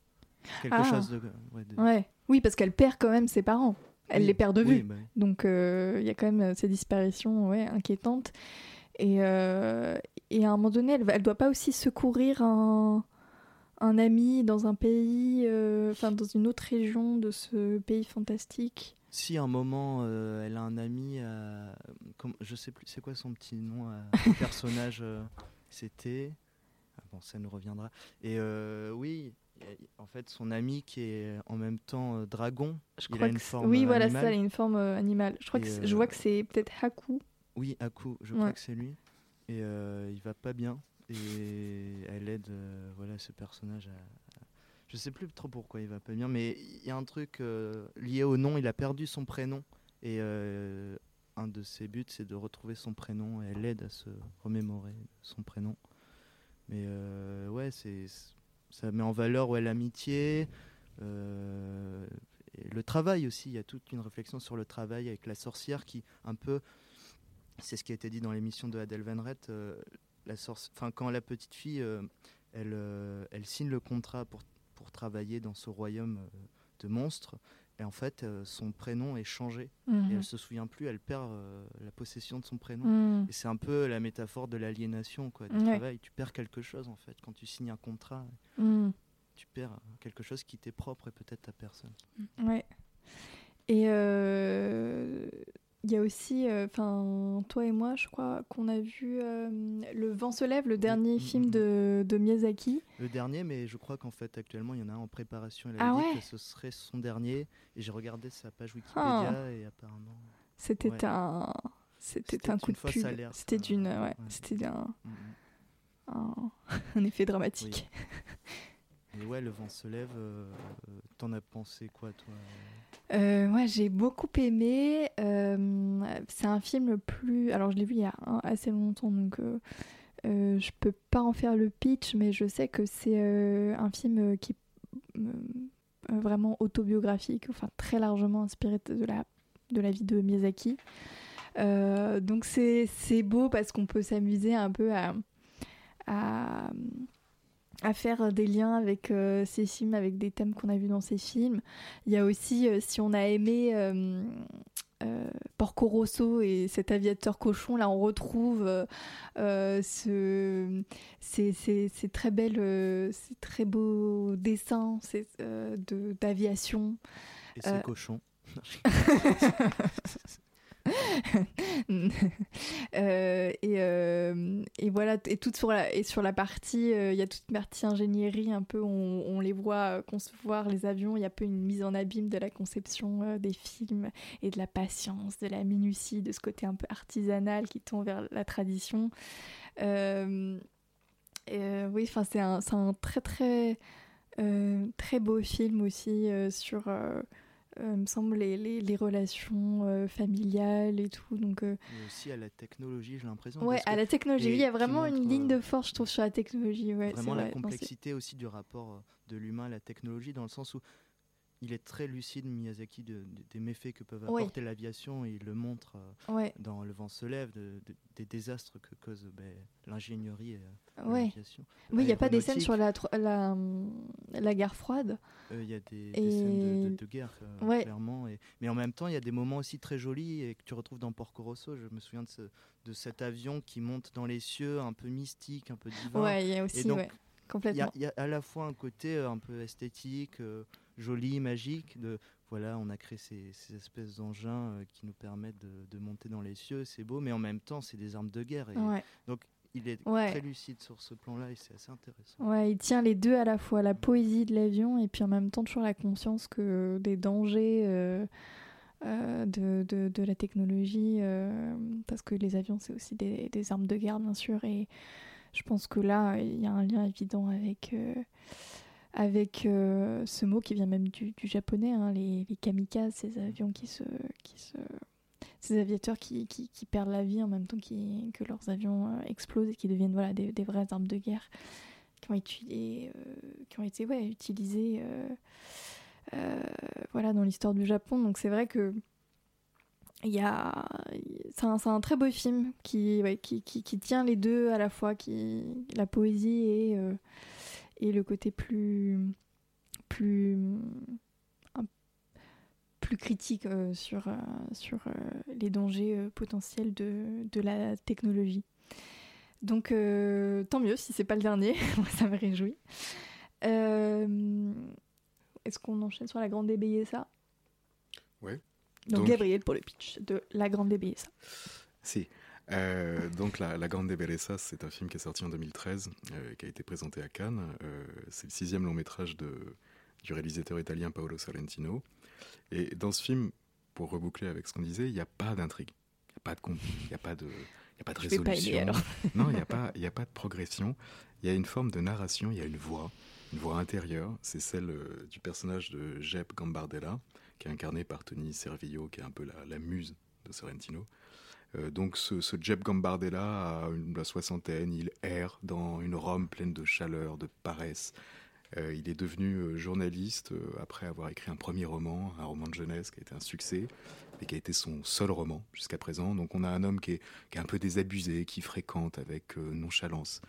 Speaker 5: Quelque
Speaker 1: Ah.
Speaker 5: chose de, ouais, de-
Speaker 1: Ouais. Oui, parce qu'elle perd quand même ses parents. Elle
Speaker 5: Oui,
Speaker 1: les perd de
Speaker 5: oui,
Speaker 1: vue.
Speaker 5: bah.
Speaker 1: Donc euh, il y a quand même euh, ces disparitions ouais, inquiétantes. Et, euh, et à un moment donné, elle, elle doit pas aussi secourir un, un ami dans un pays, euh, enfin dans une autre région de ce pays fantastique?
Speaker 5: Si à un moment euh, elle a un ami, euh, comme, je sais plus, c'est quoi son petit nom au personnage C'était? Ah bon, ça nous reviendra. Et oui, en fait, son ami qui est en même temps euh, dragon.
Speaker 1: Je
Speaker 5: Il a une
Speaker 1: que
Speaker 5: forme,
Speaker 1: oui, voilà, ça, elle a une forme euh, animale. Je crois
Speaker 5: Et,
Speaker 1: que
Speaker 5: euh,
Speaker 1: je vois que c'est peut-être Haku.
Speaker 5: Oui, Aku, je
Speaker 1: Ouais.
Speaker 5: crois que c'est lui. Et il va pas bien. Et elle aide voilà, ce personnage à, à- Je sais plus trop pourquoi il va pas bien, mais il y a un truc lié au nom. Il a perdu son prénom. Et un de ses buts, c'est de retrouver son prénom. Et elle l'aide à se remémorer son prénom. Mais ouais, c'est ça met en valeur ouais, l'amitié. euh, le travail aussi, il y a toute une réflexion sur le travail avec la sorcière qui un peu c'est ce qui a été dit dans l'émission de Adèle Van Rett. euh, quand la petite fille, euh, elle, euh, elle signe le contrat pour, pour travailler dans ce royaume de monstres, et en fait, euh, son prénom est changé. Et
Speaker 1: Mhm.
Speaker 5: elle se souvient plus, elle perd euh, la possession de son prénom.
Speaker 1: Mhm.
Speaker 5: Et c'est un peu la métaphore de l'aliénation, quoi, du
Speaker 1: Ouais.
Speaker 5: travail. Tu perds quelque chose, en fait. Quand tu signes un contrat,
Speaker 1: Mhm.
Speaker 5: tu perds quelque chose qui t'est propre et peut-être ta personne.
Speaker 1: Ouais. Et euh, il y a aussi, enfin, toi et moi, je crois qu'on a vu euh, Le vent se lève, le dernier
Speaker 5: Mm,
Speaker 1: film
Speaker 5: mm,
Speaker 1: de, de Miyazaki.
Speaker 5: Le dernier, mais je crois qu'en fait, actuellement, il y en a un en préparation.
Speaker 1: Ah
Speaker 5: a dit
Speaker 1: ouais
Speaker 5: que ce serait son dernier. Et j'ai regardé sa page Wikipédia
Speaker 1: Ah.
Speaker 5: et apparemment.
Speaker 1: C'était
Speaker 5: Ouais.
Speaker 1: un, c'était un coup de pub. C'était
Speaker 5: euh,
Speaker 1: d'une, ouais,
Speaker 5: ouais.
Speaker 1: c'était un,
Speaker 5: Mm, mm.
Speaker 1: un, un effet dramatique.
Speaker 5: Et ouais, le vent se lève. euh, euh, T'en as pensé quoi, toi
Speaker 1: Euh, moi, j'ai beaucoup aimé. euh, c'est un film plus. Alors, je l'ai vu il y a assez longtemps, donc euh, euh, je peux pas en faire le pitch, mais je sais que c'est un film qui est vraiment autobiographique, enfin très largement inspiré de la, de la vie de Miyazaki. Donc, c'est c'est beau parce qu'on peut s'amuser un peu à. à à faire des liens avec euh, ces films, avec des thèmes qu'on a vus dans ces films. Il y a aussi, euh, si on a aimé euh, euh, Porco Rosso et cet aviateur cochon, là on retrouve euh, euh, ce, ces, ces- ces très belles, euh, ces très beaux dessins ces, euh, de- d'aviation.
Speaker 5: Et c'est
Speaker 1: Euh. Euh, et, euh, et voilà, et toute sur la, partie, euh, il y a toute une partie ingénierie, un peu, on, les voit concevoir les avions, il y a un peu une mise en abîme de la conception des films et de la patience, de la minutie, de ce côté un peu artisanal qui tend vers la tradition. Oui, c'est un, un très très très beau film aussi sur, il me semble, les, les, les relations euh, familiales et tout. Donc, euh,
Speaker 5: Mais aussi à la technologie, j'ai l'impression.
Speaker 1: ouais, à la technologie, il y a vraiment une ligne
Speaker 5: euh,
Speaker 1: de force, je trouve, sur la technologie. Ouais, c'est
Speaker 5: vraiment la
Speaker 1: vrai,
Speaker 5: complexité aussi du rapport euh, de l'humain à la technologie, dans le sens où il est très lucide, Miyazaki, de- de- des méfaits que peuvent
Speaker 1: Oui.
Speaker 5: apporter l'aviation, et il le montre euh,
Speaker 1: Ouais,
Speaker 5: dans Le vent se lève, de- de- des désastres que cause ben, l'ingénierie et euh,
Speaker 1: ouais.
Speaker 5: l'aviation.
Speaker 1: Oui, il n'y a pas des scènes sur la, hum, la guerre froide.
Speaker 5: Euh, Il y a des,
Speaker 1: Et-
Speaker 5: des scènes de, guerre,
Speaker 1: Ouais.
Speaker 5: clairement. Et, mais en même temps, il y a des moments aussi très jolis et que tu retrouves dans Porco Rosso. Je me souviens de, ce- de cet avion qui monte dans les cieux, un peu mystique, un peu divin.
Speaker 1: Ouais, il y a aussi,
Speaker 5: Il y,
Speaker 1: complètement.
Speaker 5: il y a à la fois un côté un peu esthétique, joli, magique, de voilà, on a créé ces, ces espèces d'engins euh, qui nous permettent de, de monter dans les cieux, c'est beau, mais en même temps, c'est des armes de guerre. Et
Speaker 1: Ouais.
Speaker 5: il est
Speaker 1: Ouais.
Speaker 5: très lucide sur ce plan-là et c'est assez intéressant.
Speaker 1: Ouais, il tient les deux à la fois, la poésie de l'avion et puis en même temps toujours la conscience que des dangers euh, euh, de, de, de la technologie, euh, parce que les avions c'est aussi des, des armes de guerre bien sûr, et je pense que là il y a un lien évident avec, avec euh, ce mot qui vient même du, japonais, hein, les, les kamikazes, ces avions qui se... Ces aviateurs qui, perdent la vie en même temps que leurs avions euh, explosent et qui deviennent des, vraies armes de guerre qui ont euh, été utilisées dans l'histoire du Japon. Donc c'est vrai que a, c'est un, très beau film qui, qui, tient les deux à la fois, qui, la poésie et, et le côté plus, plus, plus critique euh, sur, euh, sur euh, les dangers potentiels de, de la technologie. Donc tant mieux si c'est pas le dernier, ça me réjouit. Est-ce qu'on enchaîne sur la grande ça?
Speaker 7: Ouais.
Speaker 1: Donc,
Speaker 7: Donc-
Speaker 1: Gabriel pour le pitch de la grande ça.
Speaker 7: Si. Euh, donc la, la Grande Bellezza, c'est un film qui est sorti en 2013, euh, qui a été présenté à Cannes. Euh, c'est le sixième long métrage de, du réalisateur italien Paolo Sorrentino. Et dans ce film, pour reboucler avec ce qu'on disait, il n'y a pas d'intrigue, il n'y a pas de combat, il n'y a pas de, il y a pas de
Speaker 1: Je vais pas
Speaker 7: résolution.
Speaker 1: aider, alors.
Speaker 7: non, il n'y a pas, y a pas de progression. Il y a une forme de narration, il y a une voix, une voix intérieure. C'est celle du personnage de Jeb Gambardella, qui est incarné par Tony Servillo, qui est un peu la, la muse de Sorrentino. Euh, donc ce, Jeb Gambardella a une, la soixantaine, il erre dans une Rome pleine de chaleur, de paresse. Euh, il est devenu euh, journaliste après avoir écrit un premier roman, un roman de jeunesse qui a été un succès, et qui a été son seul roman jusqu'à présent. Donc on a un homme qui est, un peu désabusé, qui fréquente avec nonchalance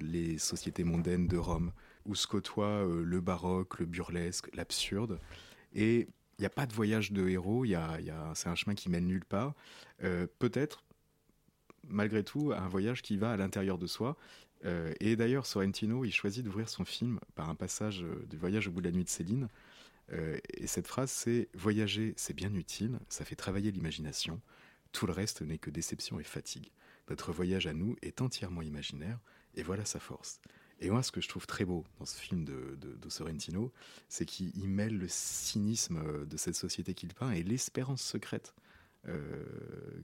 Speaker 7: les sociétés mondaines de Rome, où se côtoient le baroque, le burlesque, l'absurde. Et il n'y a pas de voyage de héros, y a, y a- c'est un chemin qui mène nulle part. Euh, Peut-être, malgré tout, un voyage qui va à l'intérieur de soi. Euh, et d'ailleurs, Sorrentino, il choisit d'ouvrir son film par un passage euh, du voyage au bout de la nuit de Céline. Et cette phrase, c'est Voyager, c'est bien utile, ça fait travailler l'imagination. Tout le reste n'est que déception et fatigue. Notre voyage à nous est entièrement imaginaire, et voilà sa force. Et moi, ce que je trouve très beau dans ce film de, Sorrentino, c'est qu'il il mêle le cynisme de cette société qu'il peint et l'espérance secrète euh,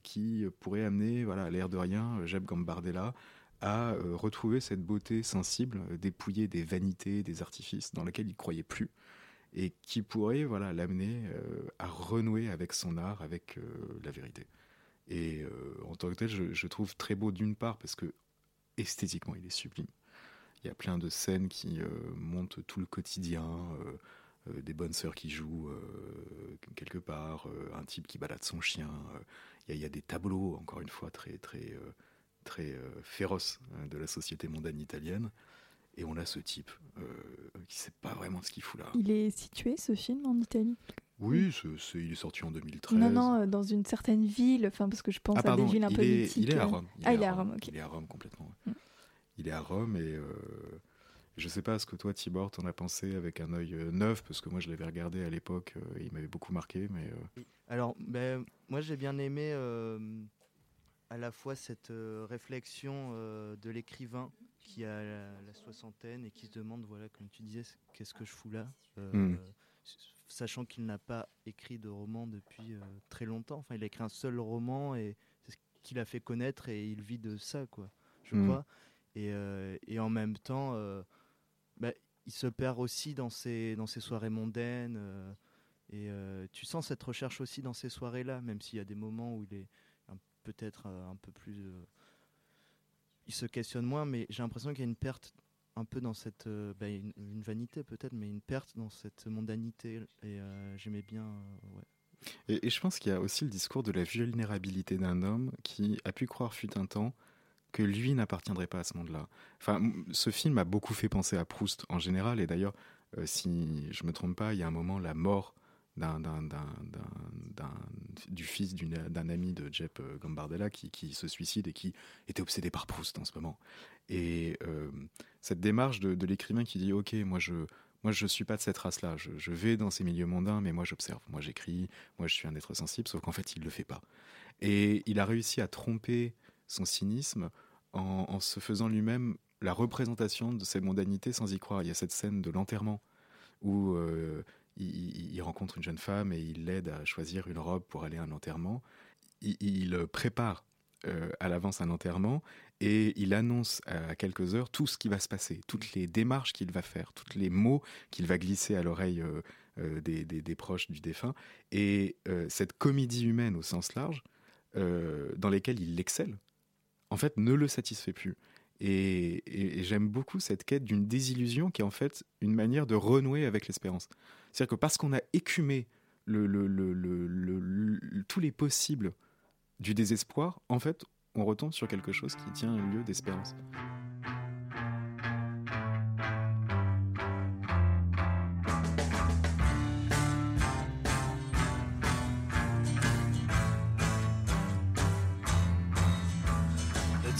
Speaker 7: qui pourrait amener, voilà, l'air de rien, Jeb Gambardella à euh, retrouver cette beauté sensible, dépouillée des vanités, des artifices dans lesquels il croyait plus, et qui pourrait, voilà, l'amener euh, à renouer avec son art, avec la vérité. Et en tant que tel, je trouve très beau d'une part parce que esthétiquement, il est sublime. Il y a plein de scènes qui euh, montrent tout le quotidien, euh, euh, des bonnes sœurs qui jouent euh, quelque part, euh, un type qui balade son chien. il, y a, il y a des tableaux, encore une fois, très, très, très féroces hein, de la société mondaine italienne. Et on a ce type qui sait pas vraiment ce qu'il fout là.
Speaker 1: Il est situé ce film en Italie?
Speaker 7: Oui, il est sorti en 2013.
Speaker 1: Non, non, dans une certaine ville, enfin parce que je pense
Speaker 7: Ah,
Speaker 1: à des villes un
Speaker 7: il
Speaker 1: peu
Speaker 7: est,
Speaker 1: mythiques.
Speaker 7: il est à. Rome.
Speaker 1: ah, il est à Rome, ok.
Speaker 7: Il est à Rome complètement.
Speaker 1: Mm.
Speaker 7: Il est à Rome et euh, Je sais pas ce que toi, Tibor, t'en as pensé avec un œil euh, neuf, parce que moi, je l'avais regardé à l'époque, euh, et il m'avait beaucoup marqué, mais
Speaker 5: Alors, ben, moi j'ai bien aimé à la fois cette euh, réflexion euh, de l'écrivain qui a la, la soixantaine et qui se demande, voilà, comme tu disais, qu'est-ce que je fous là Euh,
Speaker 7: Mm.
Speaker 5: s- Sachant qu'il n'a pas écrit de roman depuis très longtemps. Enfin, il a écrit un seul roman et c'est ce qu'il a fait connaître et il vit de ça, quoi, je
Speaker 7: Mm.
Speaker 5: crois. Et, euh, et en même temps, euh, bah, il se perd aussi dans ses, dans ses soirées mondaines. euh, et tu sens cette recherche aussi dans ces soirées-là, même s'il y a des moments où il est peut-être un peu plus. il se questionne moins, mais j'ai l'impression qu'il y a une perte un peu dans cette. bah, une, vanité peut-être, mais une perte dans cette mondanité. Et j'aimais bien.
Speaker 7: et je pense qu'il y a aussi le discours de la vulnérabilité d'un homme qui a pu croire fut un temps que lui n'appartiendrait pas à ce monde-là. Enfin, ce film a beaucoup fait penser à Proust en général, et d'ailleurs, euh, si je me trompe pas, il y a un moment, la mort du fils d'un ami de Jep euh, Gambardella qui, se suicide et qui était obsédé par Proust en ce moment. Et euh, cette démarche de, l'écrivain qui dit, ok, moi je... Moi, je suis pas de cette race-là. Je, vais dans ces milieux mondains, mais moi, j'observe. Moi, j'écris. Moi, je suis un être sensible. Sauf qu'en fait, il le fait pas. Et il a réussi à tromper son cynisme en, se faisant lui-même la représentation de ces mondanités sans y croire. Il y a cette scène de l'enterrement où euh, il, rencontre une jeune femme et il l'aide à choisir une robe pour aller à un enterrement. Il, il prépare euh, à l'avance un enterrement et il annonce à quelques heures tout ce qui va se passer, toutes les démarches qu'il va faire, tous les mots qu'il va glisser à l'oreille euh, euh, des, des- proches du défunt. Et euh, cette comédie humaine au sens large, euh, dans lesquelles il excelle, en fait, ne le satisfait plus. Et, j'aime beaucoup cette quête d'une désillusion qui est en fait une manière de renouer avec l'espérance. C'est-à-dire que parce qu'on a écumé le- le- le- tous les possibles du désespoir, en fait, on retombe sur quelque chose qui tient un lieu d'espérance.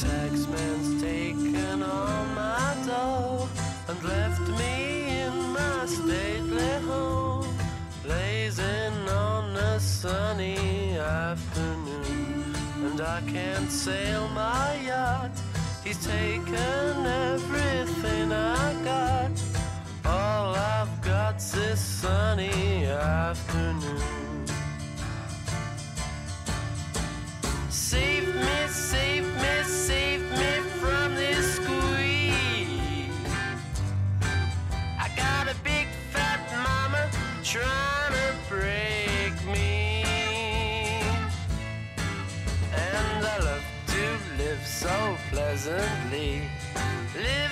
Speaker 9: Taxman's taken all my dough and left me in my stately home, blazing on a sunny afternoon. And I can't sail my yacht, he's taken everything I got. All I've got's this sunny afternoon. pleasantly. live.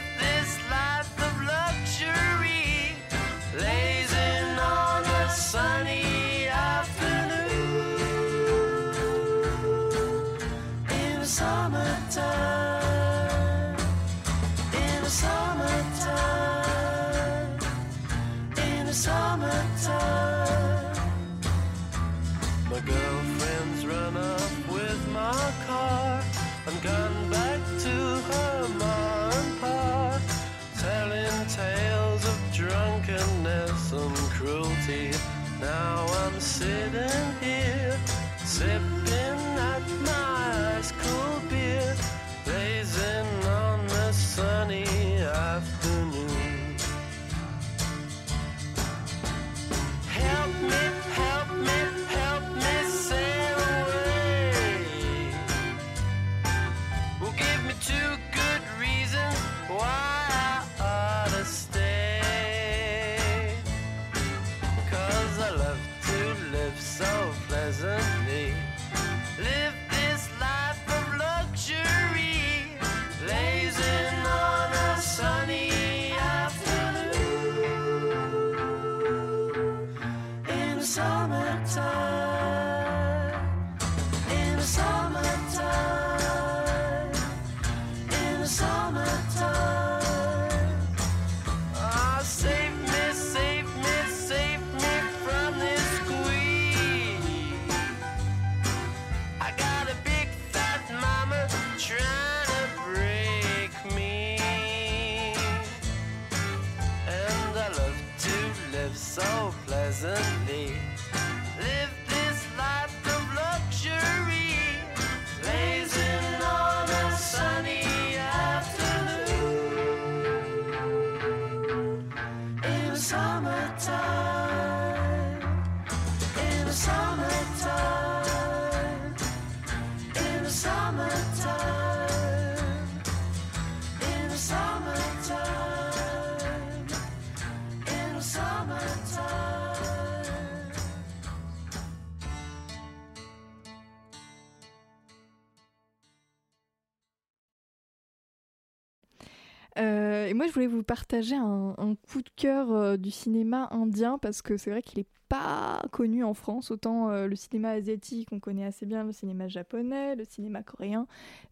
Speaker 1: Euh, et moi, je voulais vous partager un, coup de cœur euh, du cinéma indien parce que c'est vrai qu'il n'est pas connu en France. Autant euh, le cinéma asiatique, on connaît assez bien le cinéma japonais, le cinéma coréen,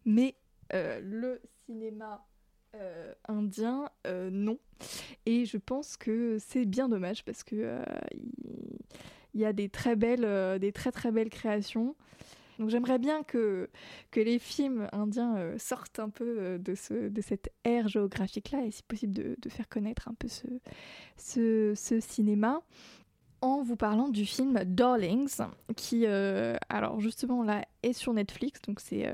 Speaker 1: mais le cinéma indien, non. Et je pense que c'est bien dommage parce que il, il y a des très belles, des très très belles créations. Donc j'aimerais bien que, les films indiens euh, sortent un peu euh, de, ce, de cette ère géographique-là et si possible de, faire connaître un peu ce, cinéma en vous parlant du film Darlings qui, euh, alors justement là, est sur Netflix, donc c'est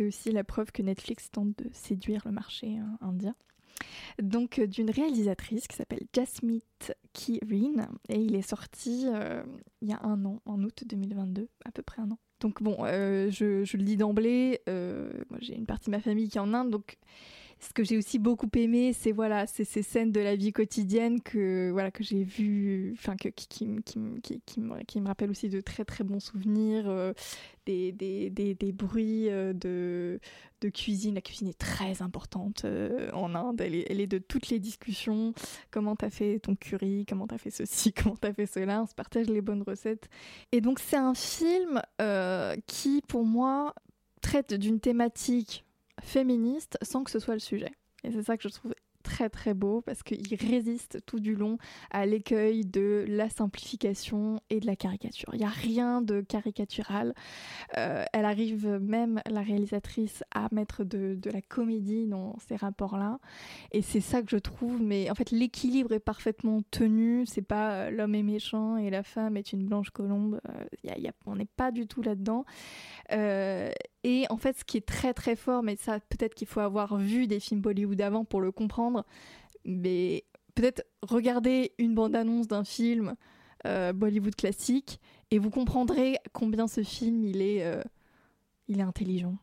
Speaker 1: aussi la preuve que Netflix tente de séduire le marché hein, indien. Donc d'une réalisatrice qui s'appelle Jasmeet Kirin et il est sorti il y a un an, en août 2022, à peu près un an. Donc bon, euh, je, le dis d'emblée, euh, moi j'ai une partie de ma famille qui est en Inde, donc ce que j'ai aussi beaucoup aimé, c'est voilà, c'est ces scènes de la vie quotidienne que voilà que j'ai vues, enfin qui, qui, qui, qui, me, qui me rappellent aussi de très très bons souvenirs, euh, des, des, des, des bruits euh, de, de cuisine. La cuisine est très importante euh, en Inde, elle est, elle est de toutes les discussions. Comment t'as fait ton curry, comment t'as fait ceci, comment t'as fait cela, on se partage les bonnes recettes. Et donc c'est un film qui pour moi traite d'une thématique féministe sans que ce soit le sujet. Et c'est ça que je trouve très très beau parce qu'il résiste tout du long à l'écueil de la simplification et de la caricature. Il n'y a rien de caricatural. Euh, elle arrive même, la réalisatrice, à mettre de, la comédie dans ces rapports-là. Et c'est ça que je trouve, mais en fait l'équilibre est parfaitement tenu. C'est pas euh, l'homme est méchant et la femme est une blanche colombe. Euh, y a- on n'est pas du tout là-dedans. Et en fait, ce qui est très très fort, mais ça peut-être qu'il faut avoir vu des films Bollywood avant pour le comprendre, mais peut-être regarder une bande-annonce d'un film euh, Bollywood classique et vous comprendrez combien ce film il est, euh, il est intelligent.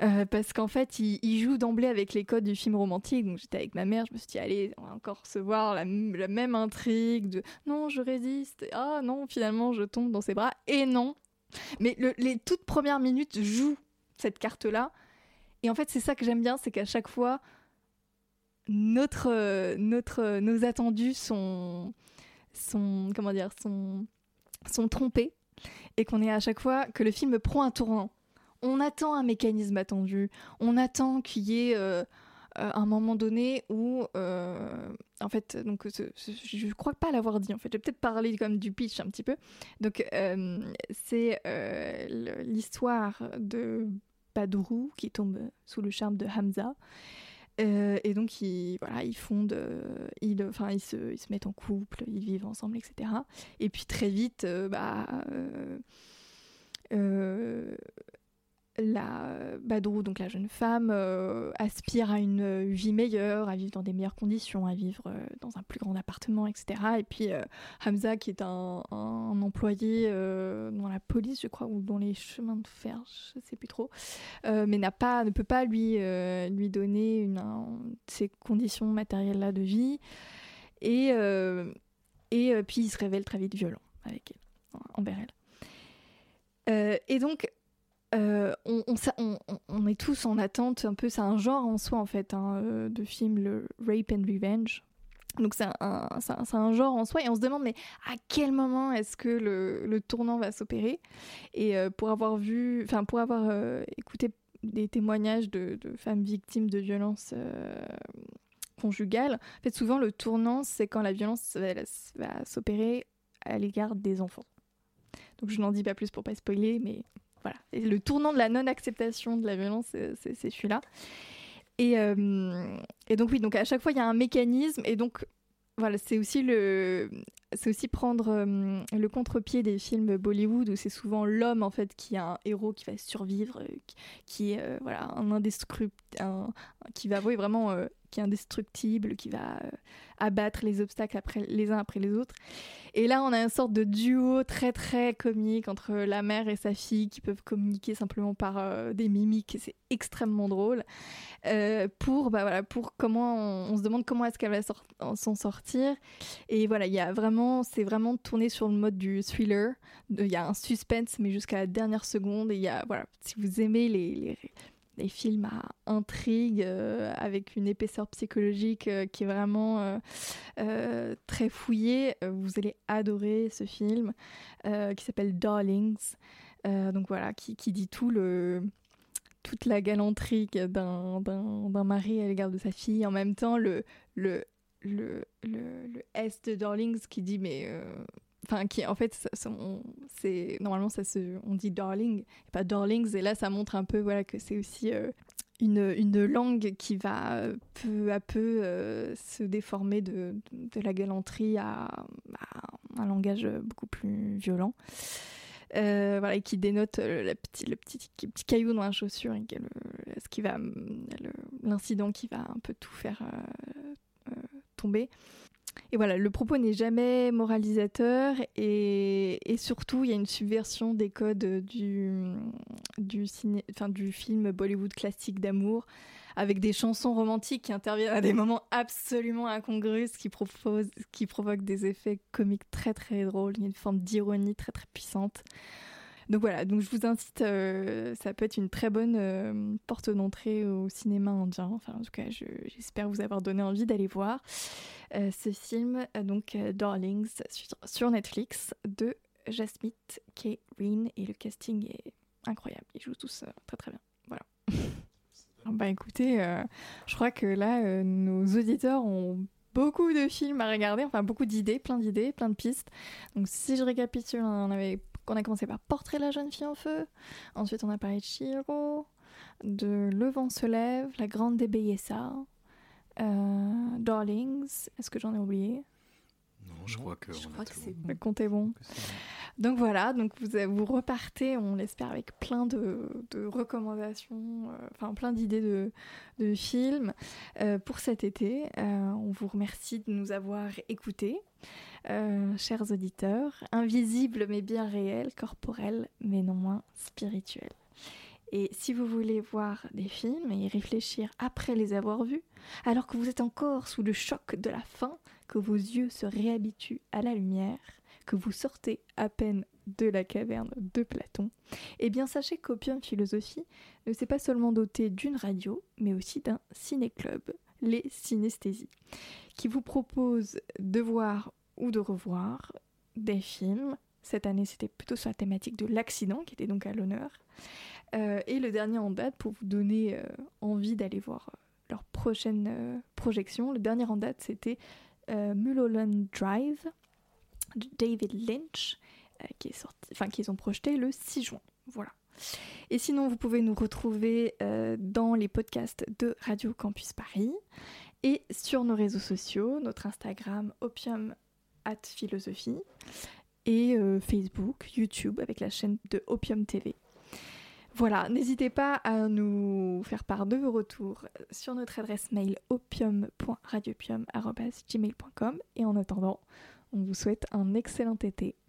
Speaker 1: Euh, parce qu'en fait, il, joue d'emblée avec les codes du film romantique. Donc j'étais avec ma mère, je me suis dit, allez, on va encore recevoir la, m- la même intrigue de non, je résiste, ah non, finalement, je tombe dans ses bras, et non. Mais le- les toutes premières minutes jouent cette carte-là. Et en fait, c'est ça que j'aime bien, c'est qu'à chaque fois, notre, euh, notre, euh, nos attendus sont, sont, comment dire, sont, sont trompés. Et qu'on est à chaque fois que le film prend un tournant. On attend un mécanisme attendu. On attend qu'il y ait euh, euh, un moment donné où, euh, en fait, donc ce- je crois pas l'avoir dit. En fait, j'ai peut-être parlé comme du pitch un petit peu. Donc, euh, c'est l'histoire de Badrou qui tombe sous le charme de Hamza. Et donc, ils, voilà, ils fondent, ils, enfin, ils, se, ils se mettent en couple, ils vivent ensemble, etc. Et puis très vite, bah, la Badrou, donc la jeune femme, euh, aspire à une euh, vie meilleure, à vivre dans des meilleures conditions, à vivre euh, dans un plus grand appartement, etc. Et puis euh, Hamza, qui est un, employé euh, dans la police, je crois, ou dans les chemins de fer, je sais plus trop, euh, mais n'a pas, ne peut pas lui, euh, lui donner ces conditions matérielles-là de vie. Et, euh, et euh, puis il se révèle très vite violent avec elle, envers elle. Euh, et donc, euh, on, est tous en attente, un peu, c'est un genre en soi en fait, hein, euh, de film, le Rape and Revenge. Donc c'est un, genre en soi et on se demande mais à quel moment est-ce que le, tournant va s'opérer? Et euh, pour avoir vu, enfin pour avoir écouté des témoignages de, femmes victimes de violences conjugales, en fait souvent le tournant c'est quand la violence va s'opérer à l'égard des enfants. Donc je n'en dis pas plus pour pas spoiler, mais le tournant de la non-acceptation de la violence, c'est celui-là. Et, euh, et donc oui, donc à chaque fois il y a un mécanisme et donc voilà, c'est aussi aussi prendre euh, le contre-pied des films Bollywood où c'est souvent l'homme en fait qui a un héros qui va survivre, euh, qui, est euh, un qui va oui, vraiment qui est indestructible, qui va euh, abattre les obstacles après les uns après les autres. Et là, on a une sorte de duo très très comique entre la mère et sa fille qui peuvent communiquer simplement par euh, des mimiques. C'est extrêmement drôle. Euh, pour bah voilà pour comment on, se demande comment est-ce qu'elle va s'en sortir. Et voilà, il vraiment c'est vraiment tourné sur le mode du thriller. Il y a un suspense mais jusqu'à la dernière seconde. Et il y a voilà si vous aimez les les films à intrigue euh, avec une épaisseur psychologique euh, qui est vraiment euh, très fouillée. Vous allez adorer ce film qui s'appelle Darlings. Donc voilà, qui, dit tout le toute la galanterie d'un mari à l'égard de sa fille. En même temps, le le le, le, le S de Darlings qui dit mais enfin qui en fait c'est normalement ça se on dit darling et pas darlings et là ça montre un peu voilà que c'est aussi euh, une, une langue qui va peu à peu euh, se déformer de, de la galanterie à, un langage beaucoup plus violent. Euh, voilà, et qui dénote la petit, le petit, petit caillou dans la chaussure, le- ce qui va, le- l'incident qui va un peu tout faire tomber. Et voilà, le propos n'est jamais moralisateur et, surtout il y a une subversion des codes du, film Bollywood classique d'amour avec des chansons romantiques qui interviennent à des moments absolument incongrus qui, qui provoquent des effets comiques très très drôles. Une forme d'ironie très très puissante. Donc voilà, donc je vous incite, euh, ça peut être une très bonne euh, porte d'entrée au cinéma indien. Enfin, en tout cas, je- j'espère vous avoir donné envie d'aller voir euh, ce film, euh, donc euh, Darlings, sur, Netflix, de Jasmine K. Reen. Et le casting est incroyable. Ils jouent tous très très bien. Voilà. bah écoutez, je crois que là, nos auditeurs ont beaucoup de films à regarder, enfin beaucoup d'idées, plein d'idées, plein de pistes. Donc si je récapitule, on, avait, on a commencé par Portrait de la jeune fille en feu, ensuite on a parlé de Chihiro, de Le vent se lève, La grande des euh, Darlings, est-ce que j'en ai oublié?
Speaker 7: Non, je crois que.
Speaker 6: Je
Speaker 7: on a
Speaker 6: crois que
Speaker 7: tout.
Speaker 6: c'est
Speaker 1: Le compte est bon. Donc voilà, donc vous, vous repartez, on l'espère, avec plein de, de recommandations, euh, enfin plein d'idées de, de films euh, pour cet été. Euh, on vous remercie de nous avoir écoutés, euh, chers auditeurs. Invisibles mais bien réels, corporels mais non moins spirituels. Et si vous voulez voir des films et y réfléchir après les avoir vus, alors que vous êtes encore sous le choc de la fin, que vos yeux se réhabituent à la lumière, que vous sortez à peine de la caverne de Platon, eh bien sachez qu'Opium Philosophie ne s'est pas seulement doté d'une radio, mais aussi d'un ciné-club, les Synesthésies, qui vous propose de voir ou de revoir des films. Cette année, c'était plutôt sur la thématique de l'accident, qui était donc à l'honneur. Euh, et le dernier en date, pour vous donner euh, envie d'aller voir euh, leur prochaine projection, le dernier en date, c'était Mulholland Drive de David Lynch, qui est sorti, enfin qu'ils ont projeté le 6 juin. Voilà. Et sinon, vous pouvez nous retrouver dans les podcasts de Radio Campus Paris et sur nos réseaux sociaux, notre Instagram Opium at Philosophie et Facebook, YouTube avec la chaîne de Opium TV. Voilà, n'hésitez pas à nous faire part de vos retours sur notre adresse mail opium.radiopium.gmail.com et en attendant, on vous souhaite un excellent été.「